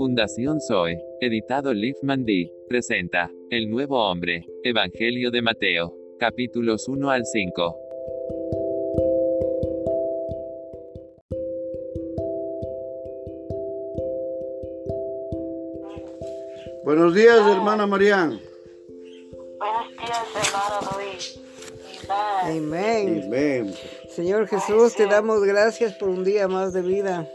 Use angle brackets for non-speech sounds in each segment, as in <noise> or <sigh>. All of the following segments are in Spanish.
Fundación Zoe, editado Liv Mandy, presenta El Nuevo Hombre, Evangelio de Mateo, capítulos 1 al 5. Buenos días, hermana Marián. Buenos días, hermano Luis. Amén. Amén. Señor Jesús, te damos gracias por un día más de vida.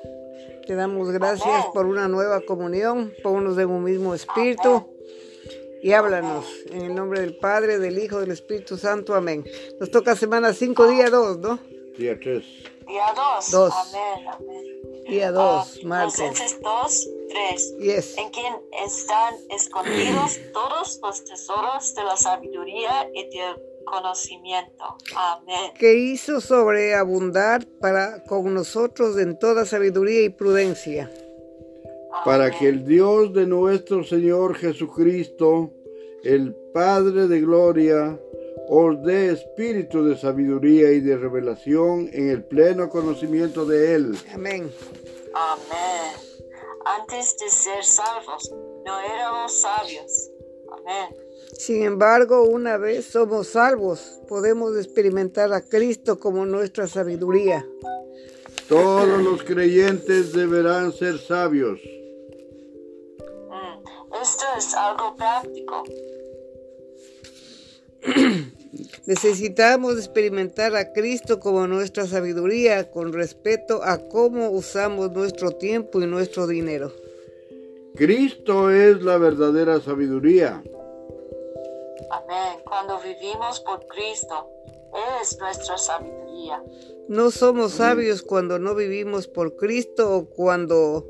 Te damos gracias por una nueva comunión. Pónganos en un mismo espíritu. Y háblanos en el nombre del Padre, del Hijo, del Espíritu Santo. Amén. Nos toca semana 5, día 2, ¿no? Día 3. Día 2. Dos. Amén, amén. Día Ah, 2, martes. Colosenses 2, 3. Yes. En quien están escondidos todos los tesoros de la sabiduría y del conocimiento. Amén. Que hizo sobreabundar para con nosotros en toda sabiduría y prudencia. Para que el Dios de nuestro Señor Jesucristo, el Padre de Gloria, os dé espíritu de sabiduría y de revelación en el pleno conocimiento de Él. Amén. Amén. Antes de ser salvos, no éramos sabios. Amén. Sin embargo, una vez somos salvos, podemos experimentar a Cristo como nuestra sabiduría. Todos los creyentes deberán ser sabios. Mm, Esto es algo práctico. <clears throat> Necesitamos experimentar a Cristo como nuestra sabiduría con respecto a cómo usamos nuestro tiempo y nuestro dinero. Cristo es la verdadera sabiduría. Amén. Cuando vivimos por Cristo, es nuestra sabiduría. No somos sabios cuando no vivimos por Cristo o cuando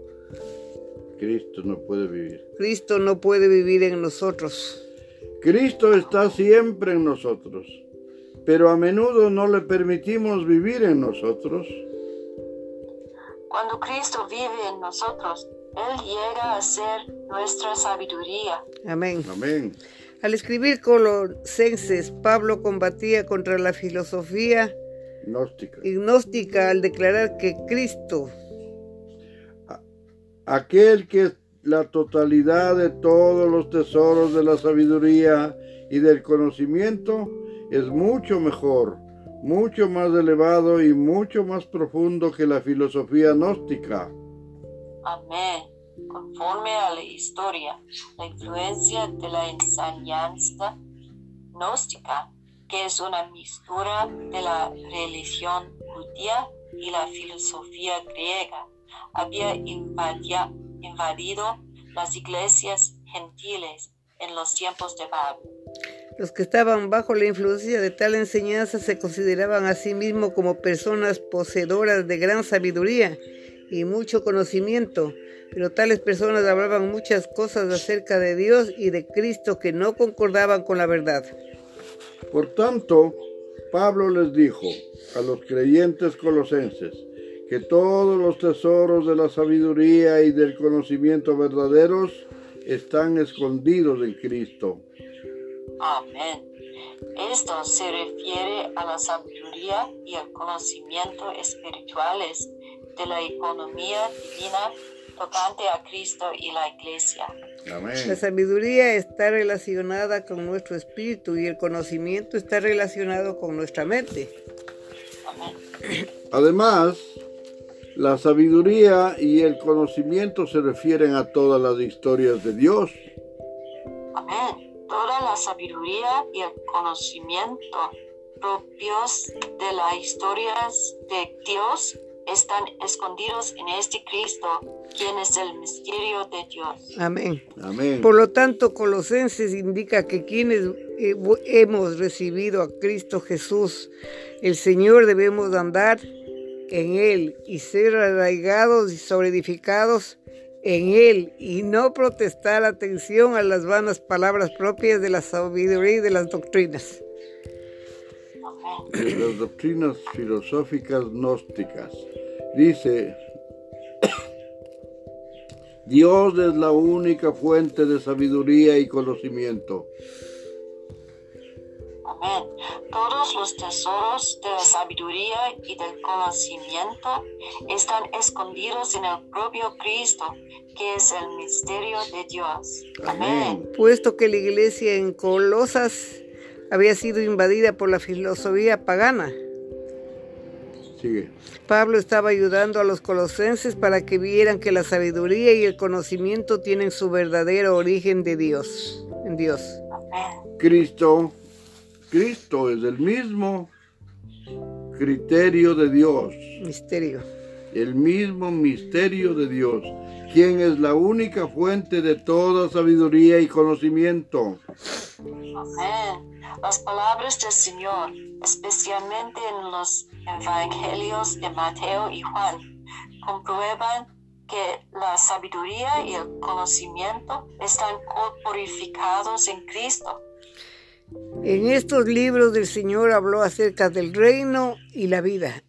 Cristo no puede vivir. Cristo no puede vivir en nosotros. Cristo está siempre en nosotros, pero a menudo no le permitimos vivir en nosotros. Cuando Cristo vive en nosotros, Él llega a ser nuestra sabiduría. Amén. Amén. Al escribir Colosenses, Pablo combatía contra la filosofía Gnóstica. gnóstica al declarar que Cristo Aquel que es la totalidad de todos los tesoros de la sabiduría y del conocimiento es mucho mejor, mucho más elevado y mucho más profundo que la filosofía gnóstica. Amén. Conforme a la historia, la influencia de la enseñanza gnóstica, que es una mixtura de la religión judía y la filosofía griega, había invadia- invadido las iglesias gentiles en los tiempos de Pablo. Los que estaban bajo la influencia de tal enseñanza se consideraban a sí mismos como personas poseedoras de gran sabiduría y mucho conocimiento, pero tales personas hablaban muchas cosas acerca de Dios y de Cristo que no concordaban con la verdad. Por tanto, Pablo les dijo a los creyentes colosenses que todos los tesoros de la sabiduría y del conocimiento verdaderos están escondidos en Cristo. Amén. Esto se refiere a la sabiduría y al conocimiento espirituales de la economía divina tocante a Cristo y la iglesia. La Amén. sabiduría está relacionada con nuestro espíritu y el conocimiento está relacionado con nuestra mente. Amén. Además, la sabiduría y el conocimiento se refieren a todas las historias de Dios. Amén. Toda la sabiduría y el conocimiento propios de las historias de Dios están escondidos en este Cristo, quien es el misterio de Dios. Amén. Amén. Por lo tanto, Colosenses indica que quienes eh, hemos recibido a Cristo Jesús, el Señor, debemos andar en Él y ser arraigados y sobreedificados en Él y no protestar atención a las vanas palabras propias de la sabiduría y de las doctrinas. De las doctrinas filosóficas gnósticas. Dice, Dios es la única fuente de sabiduría y conocimiento. Amén. todos los tesoros de la sabiduría y del conocimiento están escondidos en el propio Cristo, que es el misterio de Dios. Amén. Puesto que la iglesia en Colosas había sido invadida por la filosofía pagana. Sigue. Pablo estaba ayudando a los colosenses para que vieran que la sabiduría y el conocimiento tienen su verdadero origen de Dios, en Dios. Cristo, Cristo es el mismo criterio de Dios, Misterio. el mismo misterio de Dios, quien es la única fuente de toda sabiduría y conocimiento. Amén. Las palabras del Señor, especialmente en los evangelios de Mateo y Juan, comprueban que la sabiduría y el conocimiento están corporificados en Cristo. En estos libros del Señor habló acerca del reino y la vida.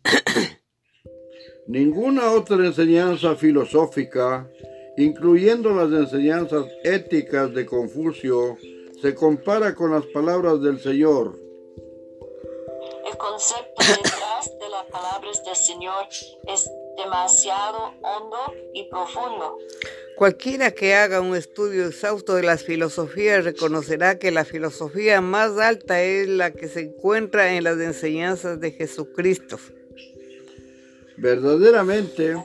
Ninguna otra enseñanza filosófica, incluyendo las enseñanzas éticas de Confucio, se compara con las palabras del Señor. El concepto detrás de las palabras del Señor es demasiado hondo y profundo. Cualquiera que haga un estudio exhausto de las filosofías reconocerá que la filosofía más alta es la que se encuentra en las enseñanzas de Jesucristo. Verdaderamente,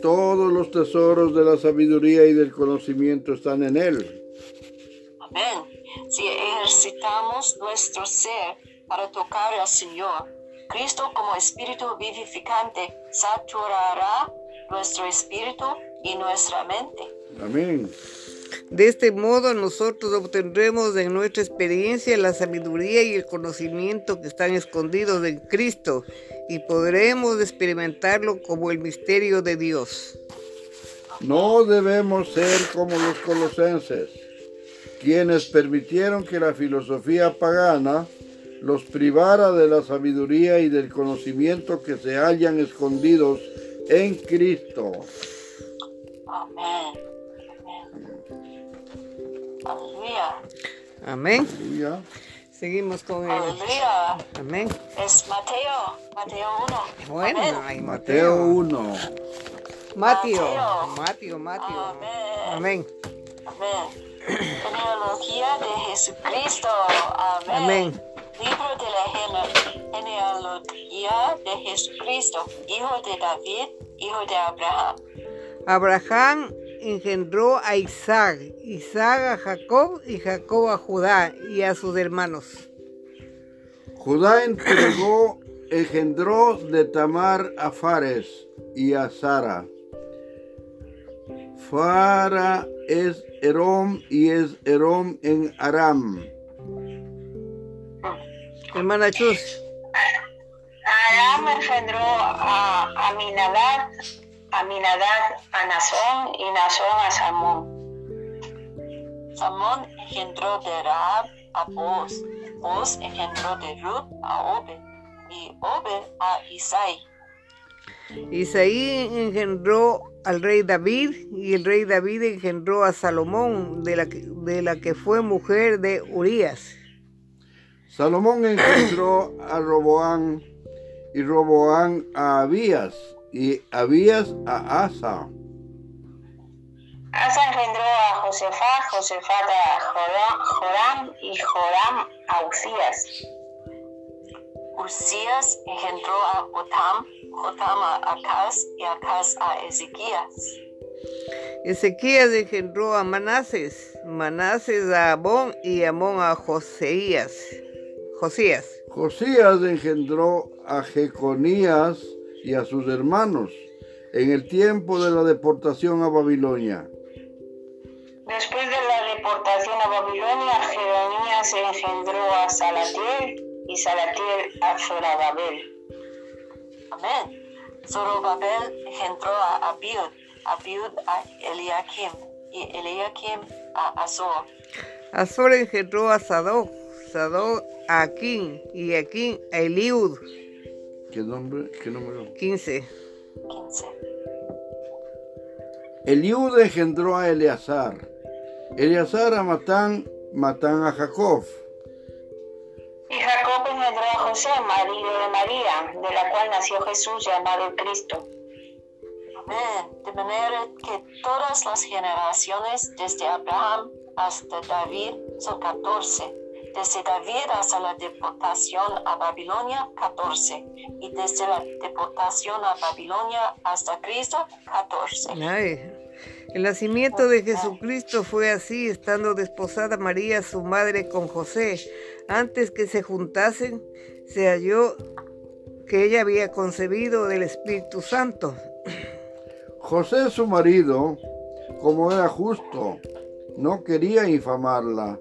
todos los tesoros de la sabiduría y del conocimiento están en Él. Amén. Si ejercitamos nuestro ser para tocar al Señor, Cristo como Espíritu vivificante saturará nuestro espíritu y nuestra mente. Amén. De este modo nosotros obtendremos en nuestra experiencia la sabiduría y el conocimiento que están escondidos en Cristo y podremos experimentarlo como el misterio de Dios. No debemos ser como los colosenses, quienes permitieron que la filosofía pagana los privara de la sabiduría y del conocimiento que se hallan escondidos en Cristo. Amén. Amén. Aleluya. Amén. Aleluya. Seguimos con el... Aleluya. Amén. Es Mateo. Mateo 1. Bueno, Amén. ay, Mateo Mateo. 1. Mateo. Mateo. Mateo. Amén. Amén. Amén. Genealogía de Jesucristo. Amén. Amén. Libro de la gene- genealogía de Jesucristo, hijo de David, hijo de Abraham. Abraham engendró a Isaac, Isaac a Jacob y Jacob a Judá y a sus hermanos. Judá entregó, engendró de Tamar a Fares y a Sara. Fara es Erom y es Erom en Aram. Hermana Chus, Aram engendró a Aminadab, Aminadab a Nazón y Nazón a Salmón. Salmón engendró de Rahab a Boaz. Boaz engendró de Ruth a Obed. Y Obed a Isaí. Isaí engendró al rey David y el rey David engendró a Salomón, de la que, de la que fue mujer de Urías. Salomón engendró a Roboán y Roboán a Abías y Abías a Asa. Asa engendró a Josefat, Josefat a Joram, Joram y Joram a Usías. Usías engendró a Jotam, Jotam a Acaz y Acaz a Ezequías. Ezequías engendró a Manases, Manases a Amón y Amón a Joseías. Josías. Josías engendró a Jeconías y a sus hermanos en el tiempo de la deportación a Babilonia. Después de la deportación a Babilonia, Jeronías engendró a Salatiel y Salatiel a Zorobabel. Amén. Zorobabel engendró a Abiud, Abiud a Eliakim y Eliakim a Azor. Azor engendró a Sadoc, Sadoc a Aquín y Aquín a Eliud. ¿Qué nombre? ¿Qué número? 15. 15. Eliud engendró a Eleazar. Eleazar a Matán, Matán a Jacob. Y Jacob engendró José, marido de María, de la cual nació Jesús llamado el Cristo. Amén. De manera que todas las generaciones desde Abraham hasta David son 14. Desde David hasta la deportación a Babilonia, 14. Y desde la deportación a Babilonia hasta Cristo, 14. Ay, el nacimiento de Jesucristo fue así, estando desposada María, su madre, con José. Antes que se juntasen, se halló que ella había concebido del Espíritu Santo. José, su marido, como era justo, no quería infamarla,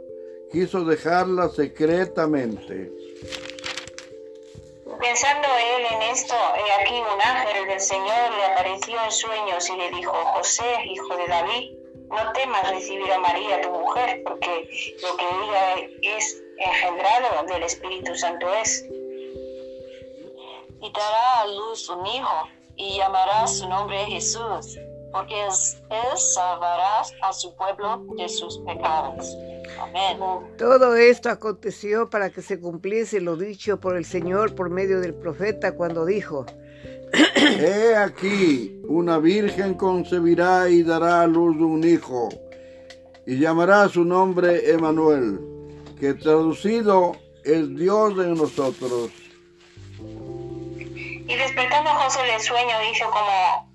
quiso dejarla secretamente. Pensando él en esto, he aquí un ángel del Señor le apareció en sueños y le dijo, José, hijo de David, no temas recibir a María, tu mujer, porque lo que ella es engendrado del Espíritu Santo es. Y dará a luz un hijo, y llamará su nombre Jesús, porque es- él salvará a su pueblo de sus pecados. Amén. Todo esto aconteció para que se cumpliese lo dicho por el Señor por medio del profeta cuando dijo, <clears throat> He aquí, una virgen concebirá y dará a luz un hijo, y llamará su nombre Emanuel, que traducido es Dios en nosotros. Y despertando José del sueño hizo como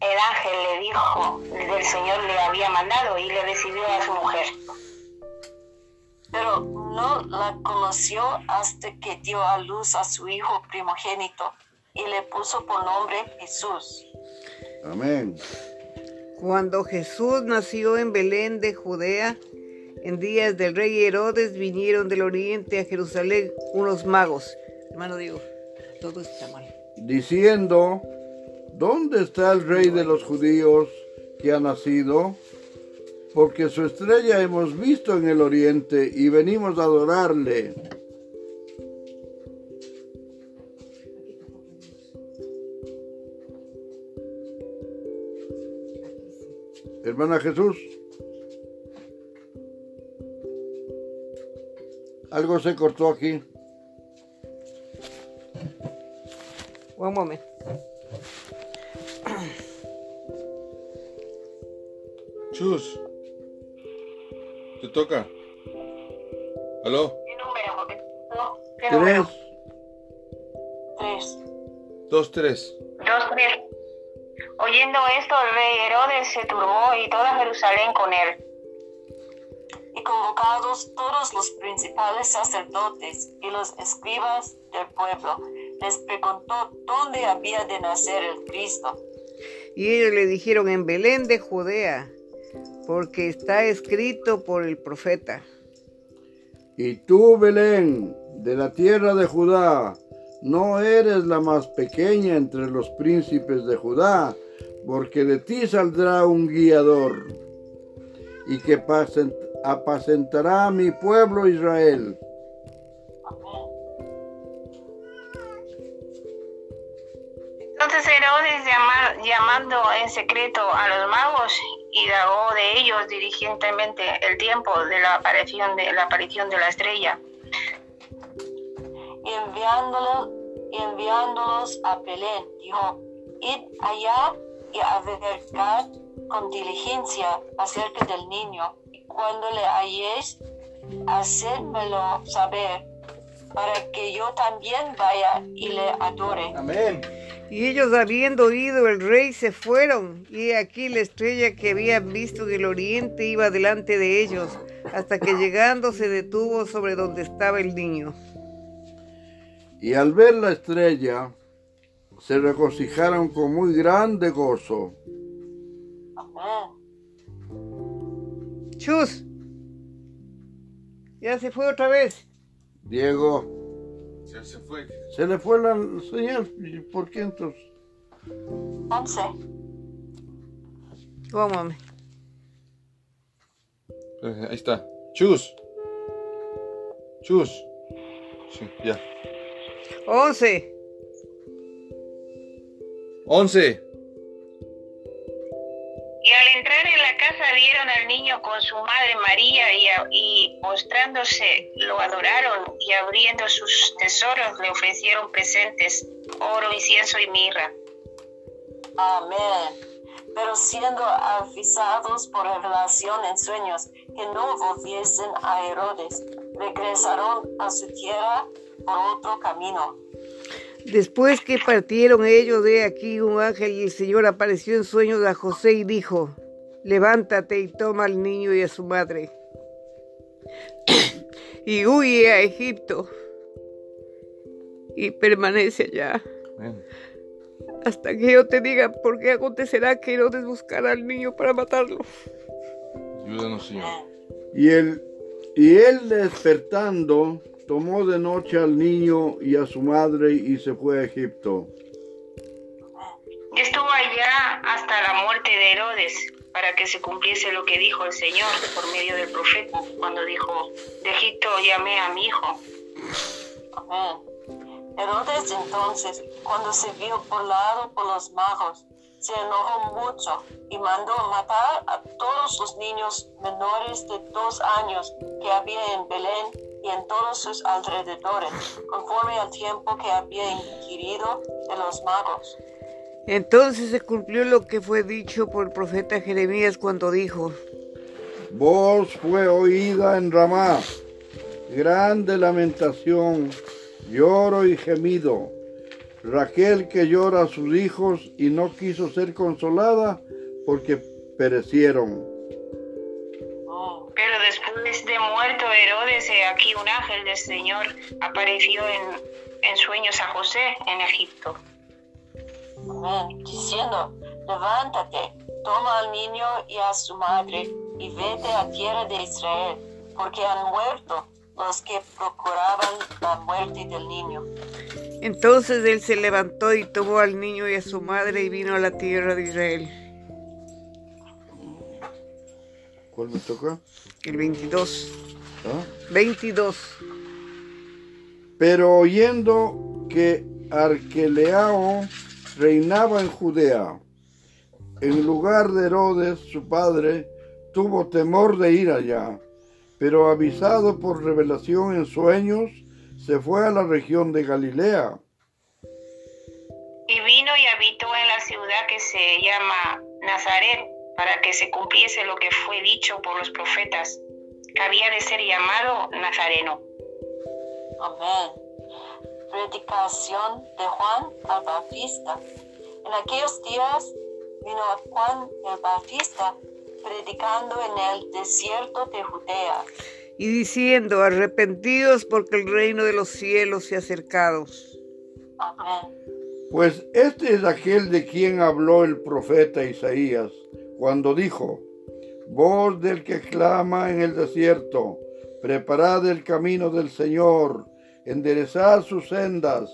el ángel le dijo del Señor le había mandado y le recibió a su mujer. Pero no la conoció hasta que dio a luz a su hijo primogénito y le puso por nombre Jesús. Amén. Cuando Jesús nació en Belén de Judea, en días del rey Herodes vinieron del oriente a Jerusalén unos magos. Hermano Diego, todo está mal. Diciendo, ¿dónde está el rey de los judíos que ha nacido? Porque su estrella hemos visto en el oriente y venimos a adorarle. Hermana Jesús. Algo se cortó aquí. One moment. Chus. Te toca. ¿Aló? ¿Qué número? ¿qué Tres. número? Tres. Dos, tres. Dos, tres. Oyendo esto, el rey Herodes se turbó y toda Jerusalén con él. Y convocados todos los principales sacerdotes y los escribas del pueblo, les preguntó dónde había de nacer el Cristo. Y ellos le dijeron en Belén de Judea, porque está escrito por el profeta. Y tú, Belén, de la tierra de Judá, no eres la más pequeña entre los príncipes de Judá, porque de ti saldrá un guiador, y que apacent- apacentará a mi pueblo Israel. Entonces Herodes llama- llamando en secreto a los magos indagó de ellos diligentemente el tiempo de la aparición de la aparición de la estrella. Y enviándolo- y enviándolos a Belén, dijo, id allá y averigad con diligencia acerca del niño, y cuando le halléis, hacedmelo saber, para que yo también vaya y le adore. Amén. Y ellos habiendo oído el rey se fueron, y aquí la estrella que habían visto en el oriente iba delante de ellos, hasta que llegando se detuvo sobre donde estaba el niño. Y al ver la estrella, se regocijaron con muy grande gozo. Chus, ya se fue otra vez. Diego, Se, se fue. se le fue la señal. ¿y ¿Por qué entonces? Once. Cómame. Eh, Ahí está. Chus. Chus. Sí, ya. Once. Once. Y al entrar en la casa vieron al niño con su madre María y, y postrándose lo adoraron y abriendo sus tesoros le ofrecieron presentes, oro, incienso y mirra. Amén. Pero siendo avisados por revelación en sueños que no volviesen a Herodes, regresaron a su tierra por otro camino. Después que partieron ellos de aquí, un ángel y el Señor apareció en sueños a José y dijo, levántate y toma al niño y a su madre <coughs> y huye a Egipto y permanece allá hasta que yo te diga por qué acontecerá que Herodes buscará al niño para matarlo. Ayúdanos, Señor. Y él, y él despertando, tomó de noche al niño y a su madre y se fue a Egipto. Y estuvo allá hasta la muerte de Herodes, para que se cumpliese lo que dijo el Señor por medio del profeta, cuando dijo, de Egipto llamé a mi hijo. Amén. Herodes entonces, cuando se vio burlado por los magos, se enojó mucho y mandó matar a todos los niños menores de dos años que había en Belén y en todos sus alrededores, conforme al tiempo que había inquirido de los magos. Entonces se cumplió lo que fue dicho por el profeta Jeremías cuando dijo, Voz fue oída en Ramá, grande lamentación, lloro y gemido. Raquel que llora a sus hijos y no quiso ser consolada porque perecieron. Pero después de muerto Herodes, he aquí un ángel del Señor apareció en, en sueños a José en Egipto. Amén. Diciendo, levántate, toma al niño y a su madre y vete a tierra de Israel, porque han muerto los que procuraban la muerte del niño. entonces él se levantó y tomó al niño y a su madre y vino a la tierra de Israel. ¿Cuál me toca? El 22. ¿Ah? 22. Pero oyendo que Arqueleao reinaba en Judea, en lugar de Herodes, su padre, tuvo temor de ir allá, pero avisado por revelación en sueños, se fue a la región de Galilea. Y vino y habitó en la ciudad que se llama Nazaret, para que se cumpliese lo que fue dicho por los profetas, que había de ser llamado Nazareno. Amén. Predicación de Juan el Bautista. En aquellos días vino Juan el Bautista predicando en el desierto de Judea Y diciendo, arrepentidos porque el reino de los cielos se ha acercado. Amén. Pues este es aquel de quien habló el profeta Isaías, cuando dijo, Voz del que clama en el desierto, preparad el camino del Señor, enderezad sus sendas.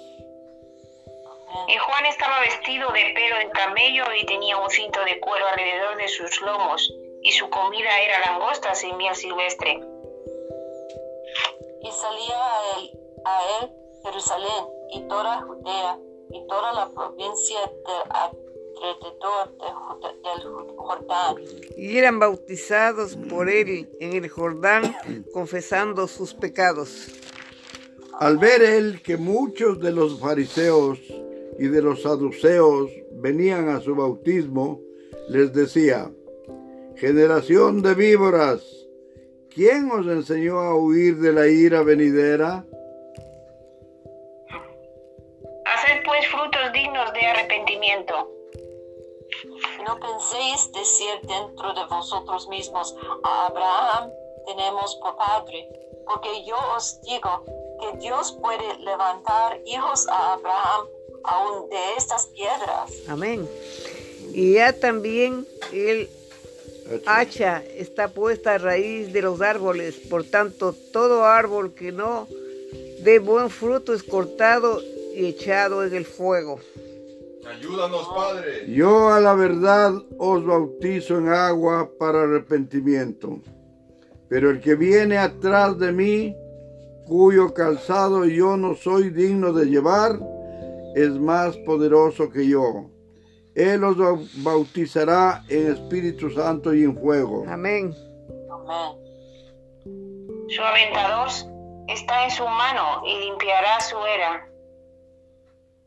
Y Juan estaba vestido de pelo de camello y tenía un cinto de cuero alrededor de sus lomos, y su comida era langostas y miel silvestre. Y salía a él, a él Jerusalén y toda Judea y toda la provincia de del Jordán. Y eran bautizados por él en el Jordán, confesando sus pecados. Al ver él que muchos de los fariseos y de los saduceos venían a su bautismo, les decía, generación de víboras, ¿quién os enseñó a huir de la ira venidera? Haced pues frutos dignos de arrepentimiento. No penséis decir dentro de vosotros mismos, a Abraham tenemos por padre, porque yo os digo que Dios puede levantar hijos a Abraham aún de estas piedras. Amén. Y ya también el hacha está puesta a raíz de los árboles. Por tanto, todo árbol que no dé buen fruto es cortado y echado en el fuego. Ayúdanos, Padre. Yo a la verdad os bautizo en agua para arrepentimiento, pero el que viene atrás de mí, cuyo calzado yo no soy digno de llevar, es más poderoso que yo. Él os bautizará en Espíritu Santo y en fuego. Amén. Amén. Su aventador está en su mano y limpiará su era.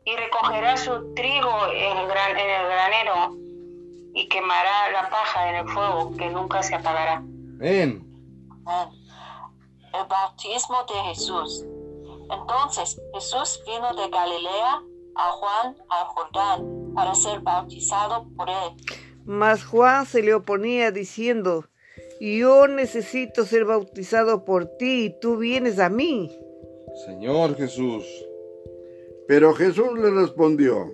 Y recogerá su trigo en el, gran- en el granero y quemará la paja en el fuego que nunca se apagará. Amén. Amén. El bautismo de Jesús. Entonces Jesús vino de Galilea a Juan al Jordán para ser bautizado por él. Mas Juan se le oponía diciendo, yo necesito ser bautizado por ti y tú vienes a mí. Señor Jesús. Pero Jesús le respondió,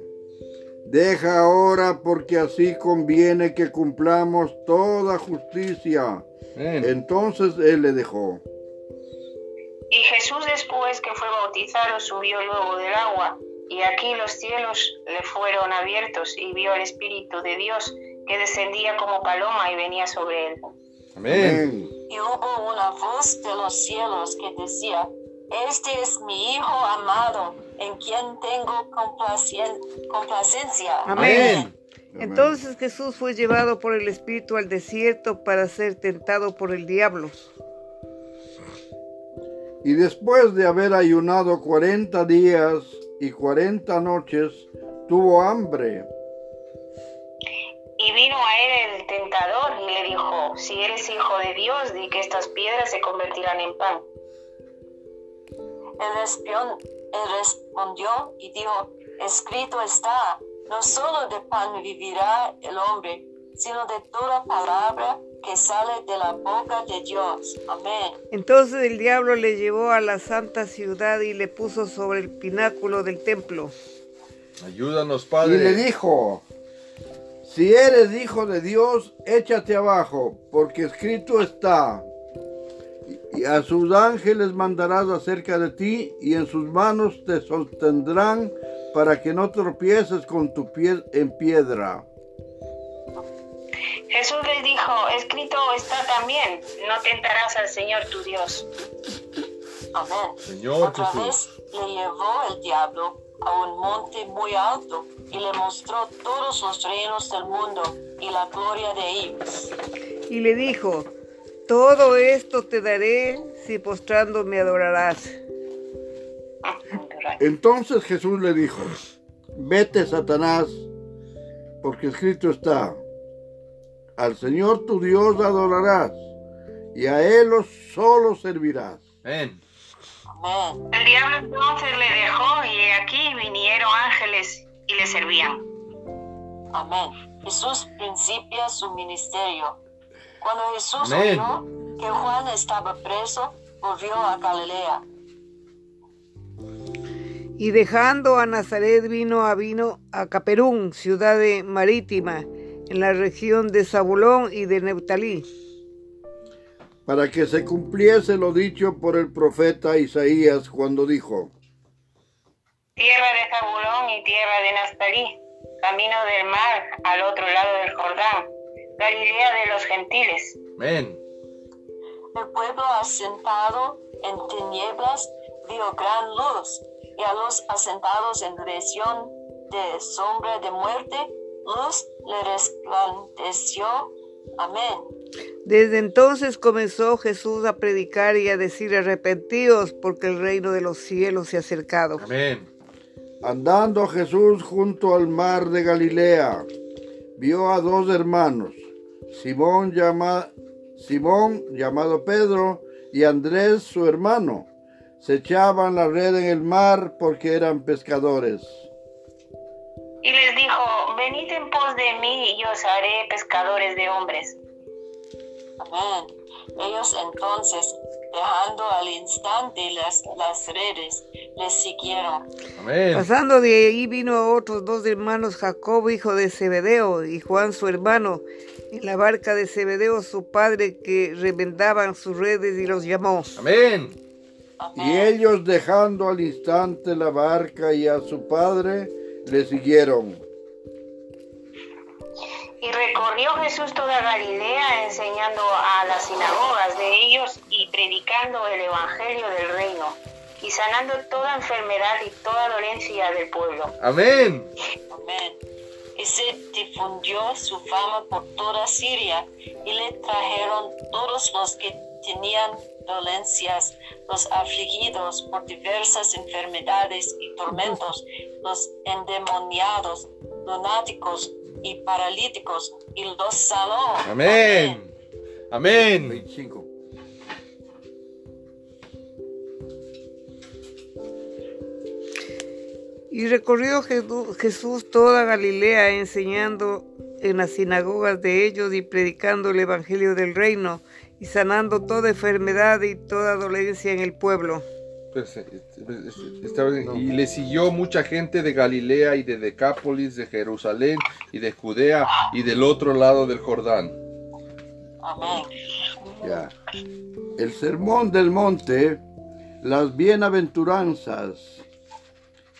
deja ahora porque así conviene que cumplamos toda justicia. Entonces él le dejó. Y Jesús después que fue bautizado subió luego del agua, y aquí los cielos le fueron abiertos, y vio al Espíritu de Dios que descendía como paloma y venía sobre él. Amén. Amén. Y hubo una voz de los cielos que decía, Este es mi Hijo amado, en quien tengo complacien- complacencia. Amén. Amén. Entonces Jesús fue llevado por el Espíritu al desierto para ser tentado por el diablo. Y después de haber ayunado cuarenta días y cuarenta noches, tuvo hambre. Y vino a él el tentador y le dijo, si eres hijo de Dios, di que estas piedras se convertirán en pan. Él, respion- él respondió y dijo, Escrito está, no solo de pan vivirá el hombre, sino de toda palabra que sale de la boca de Dios. Amén. Entonces el diablo le llevó a la santa ciudad y le puso sobre el pináculo del templo. Ayúdanos, Y Padre. le dijo, si eres hijo de Dios, échate abajo, porque escrito está. Y a sus ángeles mandarás acerca de ti, y en sus manos te sostendrán para que no tropieces con tu pie en piedra. Jesús les dijo, escrito está también, no tentarás al Señor tu Dios. Amén. Señor Otra Jesús. vez le llevó el diablo a un monte muy alto y le mostró todos los reinos del mundo y la gloria de ellos. Y le dijo, todo esto te daré si postrando me adorarás. Entonces Jesús le dijo, vete Satanás, porque escrito está, al Señor tu Dios adorarás, y a Él solo servirás. Amén. Amén. El diablo entonces le dejó y aquí vinieron ángeles y le servían. Amén. Jesús principia su ministerio. Cuando Jesús Amén. oyó que Juan estaba preso, volvió a Galilea. Y dejando a Nazaret vino a vino a Caperún, ciudad de marítima, en la región de Zabulón y de Neftalí, para que se cumpliese lo dicho por el profeta Isaías cuando dijo, Tierra de Zabulón y tierra de Naftalí, camino del mar al otro lado del Jordán, Galilea de los gentiles. Amén. El pueblo asentado en tinieblas vio gran luz, y a los asentados en dirección de sombra de muerte, luz le resplandeció. Amén. Desde entonces comenzó Jesús a predicar y a decir arrepentidos porque el reino de los cielos se ha acercado. Amén. andando Jesús junto al mar de Galilea, vio a dos hermanos, Simón, llama- Simón llamado Pedro y Andrés su hermano. Se echaban la red en el mar porque eran pescadores. Y les dijo, venid en pos de mí y os haré pescadores de hombres. Amén. Ellos entonces, dejando al instante las, las redes, les siguieron. Amén. Pasando de ahí vino otros dos hermanos, Jacob, hijo de Zebedeo, y Juan, su hermano, en la barca de Zebedeo, su padre, que remendaban sus redes y los llamó. Amén. Amén. Y ellos dejando al instante la barca y a su padre, le siguieron. Y recorrió Jesús toda Galilea enseñando a las sinagogas de ellos y predicando el evangelio del reino y sanando toda enfermedad y toda dolencia del pueblo. Amén. Amén. Y se difundió su fama por toda Siria y le trajeron todos los que tenían dolencias, los afligidos por diversas enfermedades y tormentos, los endemoniados, lunáticos y paralíticos, y los sanó. Amén. Amén. 25. Y recorrió Jesús toda Galilea enseñando en las sinagogas de ellos y predicando el Evangelio del reino y sanando toda enfermedad y toda dolencia en el pueblo. Pues, eh, eh, y le siguió mucha gente de Galilea y de Decápolis, de Jerusalén y de Judea y del otro lado del Jordán. Amén. Ya. El sermón del monte, las bienaventuranzas.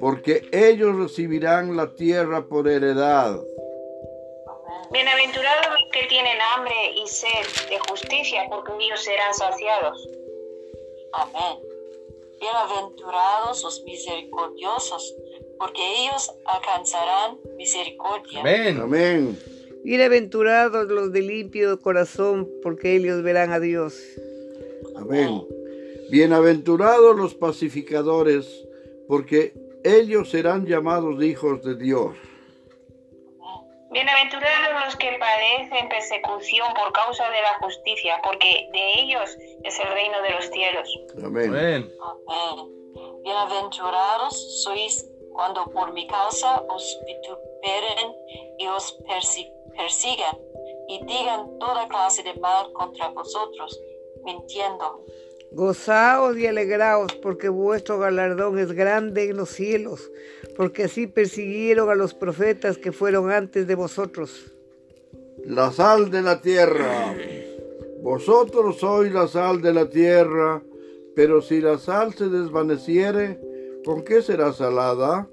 porque ellos recibirán la tierra por heredad. bienaventurados los que tienen hambre y sed de justicia, porque ellos serán saciados. Amén. Bienaventurados los misericordiosos, porque ellos alcanzarán misericordia. Amén. Amén. Bienaventurados los de limpio corazón, porque ellos verán a Dios. Amén. Bienaventurados los pacificadores, porque ellos serán llamados hijos de Dios. Bienaventurados los que padecen persecución por causa de la justicia, porque de ellos es el reino de los cielos. Amén. Amén. Amén. Bienaventurados sois cuando por mi causa os vituperen y os persi- persigan y digan toda clase de mal contra vosotros, mintiendo. Gozaos y alegraos, porque vuestro galardón es grande en los cielos, porque así persiguieron a los profetas que fueron antes de vosotros. La sal de la tierra. Vosotros sois la sal de la tierra, pero si la sal se desvaneciere, ¿con qué será salada?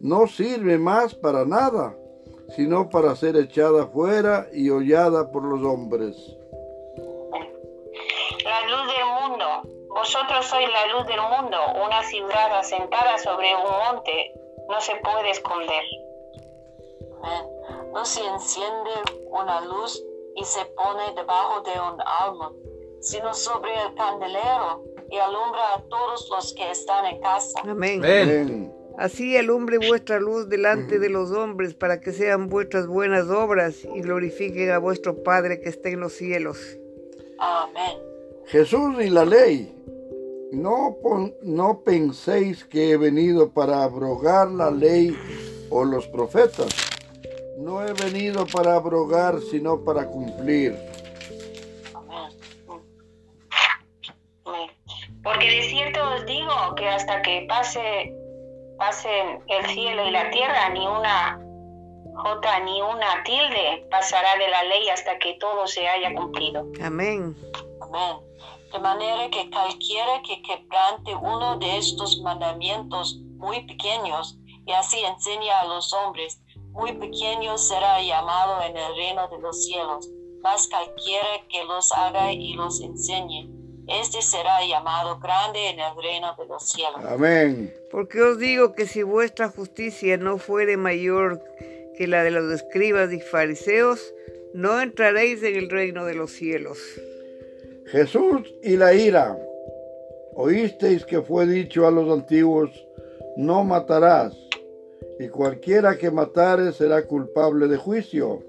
No sirve más para nada, sino para ser echada fuera y hollada por los hombres. Vosotros sois la luz del mundo. Una ciudad asentada sobre un monte no se puede esconder. No se enciende una luz y se pone debajo de un almón, sino sobre el candelero y alumbra a todos los que están en casa. Amén. Amén. Amén. Así alumbre vuestra luz delante de los hombres, para que sean vuestras buenas obras y glorifiquen a vuestro Padre que está en los cielos. Amén. Jesús y la ley. No, no penséis que he venido para abrogar la ley o los profetas. No he venido para abrogar, sino para cumplir. Porque de cierto os digo que hasta que pase pasen el cielo y la tierra, ni una jota ni una tilde pasará de la ley hasta que todo se haya cumplido. Amén. Amén. De manera que cualquiera que quebrante uno de estos mandamientos muy pequeños y así enseña a los hombres, muy pequeño será llamado en el reino de los cielos. Mas cualquiera que los haga y los enseñe, este será llamado grande en el reino de los cielos. Amén. Porque os digo que si vuestra justicia no fuere mayor que la de los escribas y fariseos, no entraréis en el reino de los cielos. Jesús y la ira. Oísteis que fue dicho a los antiguos, no matarás, y cualquiera que matare será culpable de juicio.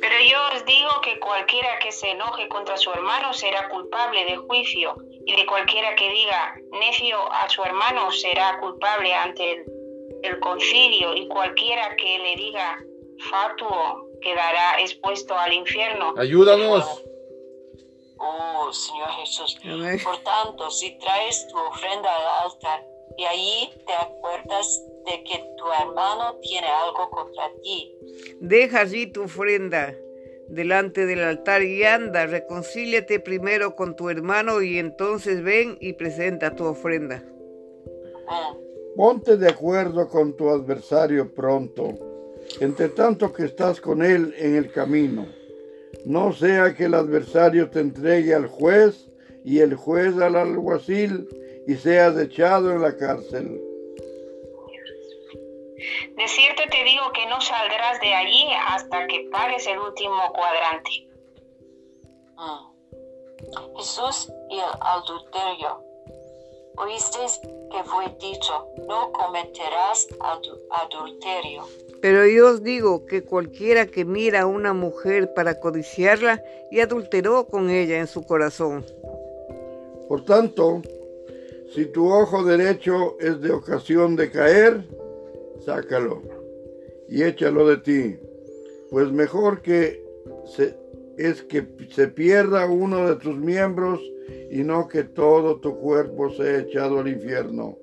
Pero yo os digo que cualquiera que se enoje contra su hermano será culpable de juicio, y de cualquiera que diga necio a su hermano será culpable ante el, el concilio, y cualquiera que le diga fatuo quedará expuesto al infierno. Ayúdanos. Oh Señor Jesús. Amén. Por tanto, si traes tu ofrenda al altar y allí te acuerdas de que tu hermano tiene algo contra ti. Deja allí tu ofrenda delante del altar y anda, reconcíliate primero con tu hermano y entonces ven y presenta tu ofrenda. Amén. Ponte de acuerdo con tu adversario pronto, entre tanto que estás con él en el camino. No sea que el adversario te entregue al juez y el juez al alguacil y seas echado en la cárcel. De cierto te digo que no saldrás de allí hasta que pagues el último cuadrante. Mm. Jesús y el adulterio. Oísteis que fue dicho, no cometerás adu- adulterio. Pero yo os digo que cualquiera que mira a una mujer para codiciarla y adulteró con ella en su corazón. Por tanto, si tu ojo derecho es de ocasión de caer, sácalo y échalo de ti, pues mejor que se- es que se pierda uno de tus miembros y no que todo tu cuerpo sea echado al infierno.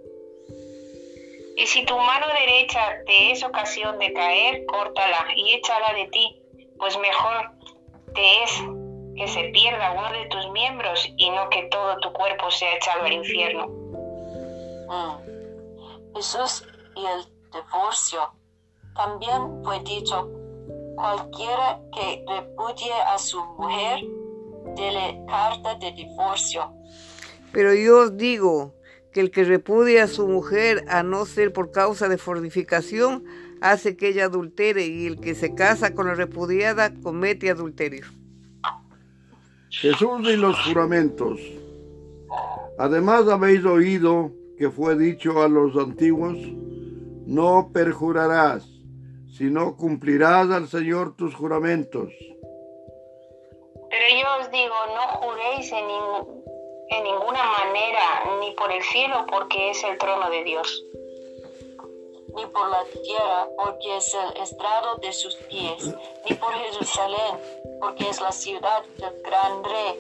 Y si tu mano derecha te es ocasión de caer, córtala y échala de ti, pues mejor te es que se pierda uno de tus miembros y no que todo tu cuerpo sea echado al infierno. Mm. Jesús y el divorcio. También fue dicho, cualquiera que repudie a su mujer, dele carta de divorcio. Pero yo os digo que el que repudia a su mujer a no ser por causa de fornificación, hace que ella adultere y el que se casa con la repudiada comete adulterio. Jesús y los juramentos. Además habéis oído que fue dicho a los antiguos, no perjurarás, sino cumplirás al Señor tus juramentos. Pero yo os digo, no juréis en, en ninguna manera, ni por el cielo, porque es el trono de Dios, ni por la tierra, porque es el estrado de sus pies, ni por Jerusalén, porque es la ciudad del gran rey,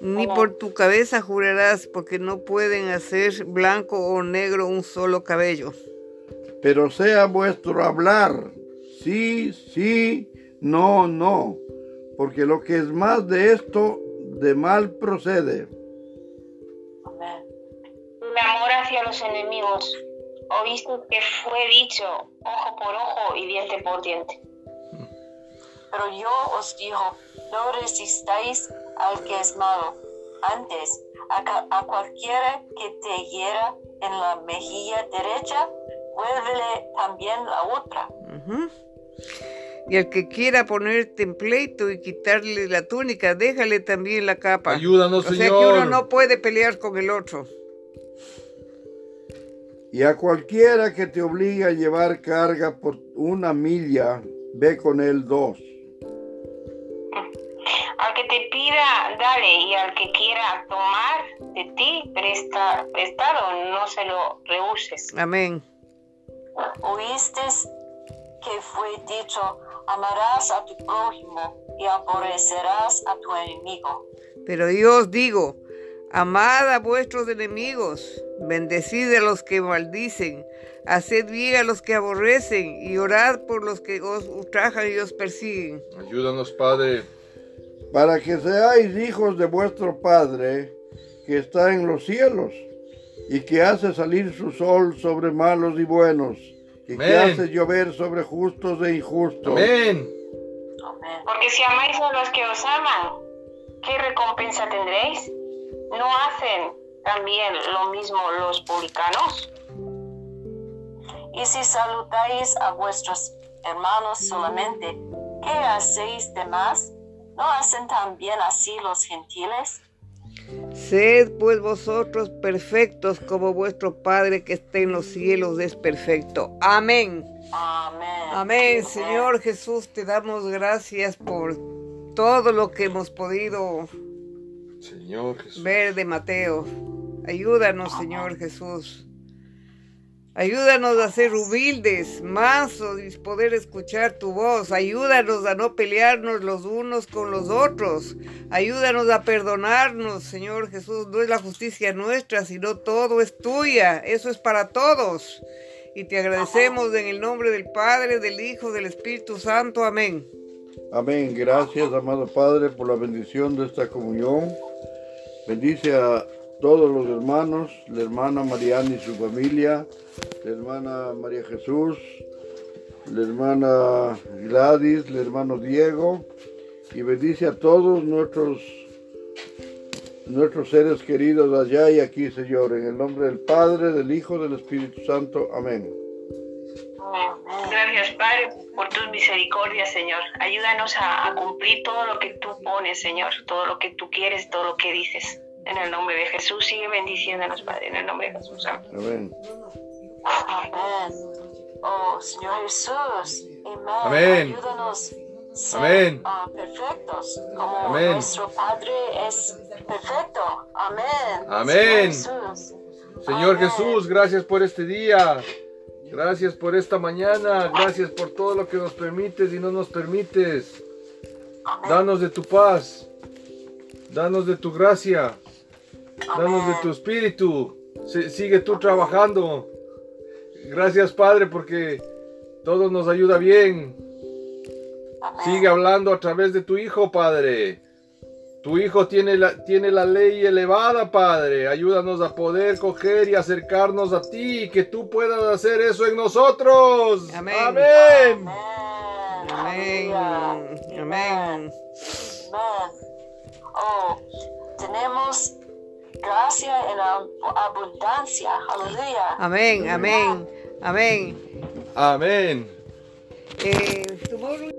Ni por tu cabeza jurarás, porque no pueden hacer blanco o negro un solo cabello. Pero sea vuestro hablar, sí, sí, no, no, porque lo que es más de esto, de mal procede. Amén. el amor hacia los enemigos. Oíste que fue dicho, ojo por ojo y diente por diente. Pero yo os digo, no resistáis al que es malo. Antes, a, a cualquiera que te hiera en la mejilla derecha, vuélvele también la otra. Ujú. Y al que quiera ponerte en pleito y quitarle la túnica, déjale también la capa. Ayúdanos, o sea Señor. que uno no puede pelear con el otro. Y a cualquiera que te obligue a llevar carga por una milla, ve con él dos. Al que te pida, dale, y al que quiera tomar de ti presta, prestado, no se lo rehuses. Amén. Oísteis que fue dicho, amarás a tu prójimo y aborrecerás a tu enemigo. Pero yo os digo, amad a vuestros enemigos, bendecid a los que maldicen, haced bien a los que aborrecen y orad por los que os ultrajan y os persiguen. Ayúdanos, Padre. para que seáis hijos de vuestro Padre que está en los cielos y que hace salir su sol sobre malos y buenos y que Amén. hace llover sobre justos e injustos. Amén. Amén. Porque si amáis a los que os aman, ¿qué recompensa tendréis? ¿No hacen también lo mismo los publicanos? Y si saludáis a vuestros hermanos solamente, ¿qué hacéis de más? ¿No hacen también así los gentiles? Sed pues vosotros perfectos como vuestro Padre que está en los cielos es perfecto. Amén. Amén. Amén, Señor Jesús, te damos gracias por todo lo que hemos podido Señor Jesús. ver de Mateo. Ayúdanos, Señor Jesús. Ayúdanos a ser humildes, mansos y poder escuchar tu voz. Ayúdanos a no pelearnos los unos con los otros. Ayúdanos a perdonarnos, Señor Jesús. No es la justicia nuestra, sino todo es tuya. Eso es para todos. Y te agradecemos en el nombre del Padre, del Hijo, del Espíritu Santo. Amén. Amén. Gracias, amado Padre, por la bendición de esta comunión. Bendice a todos los hermanos, la hermana Mariana y su familia, la hermana María Jesús, la hermana Gladys, el hermano Diego, y bendice a todos nuestros nuestros seres queridos allá y aquí, Señor, en el nombre del Padre, del Hijo, del Espíritu Santo. Amén. Gracias, Padre, por tus misericordias, Señor. Ayúdanos a, a, cumplir todo lo que tú pones, Señor, todo lo que tú quieres, todo lo que dices. En el nombre de Jesús, sigue bendiciéndonos, Padre, en el nombre de Jesús. Amén. Amén. Oh, Señor Jesús. Amén. Ayúdanos ser Amén. ah, perfectos, como Amén. nuestro Padre es perfecto. Amén. Amén. Señor Jesús. Señor Amén. Jesús, gracias por este día. Gracias por esta mañana. Gracias por todo lo que nos permites y no nos permites. Danos de tu paz. Danos de tu gracia. Danos de tu espíritu. Si- Sigue tú trabajando. Gracias Padre porque todo nos ayuda bien. Sigue hablando a través de tu Hijo, Padre. Tu Hijo tiene la, tiene la ley elevada, Padre. Ayúdanos a poder coger y acercarnos a ti y que tú puedas hacer eso en nosotros. Amén. Amén. Amén. Amén. Aleluya. Amén. Amén. Oh, tenemos gracia en ab- abundancia. Aleluya. Amén. Amén. Amén. Amén. Eh, tomorrow-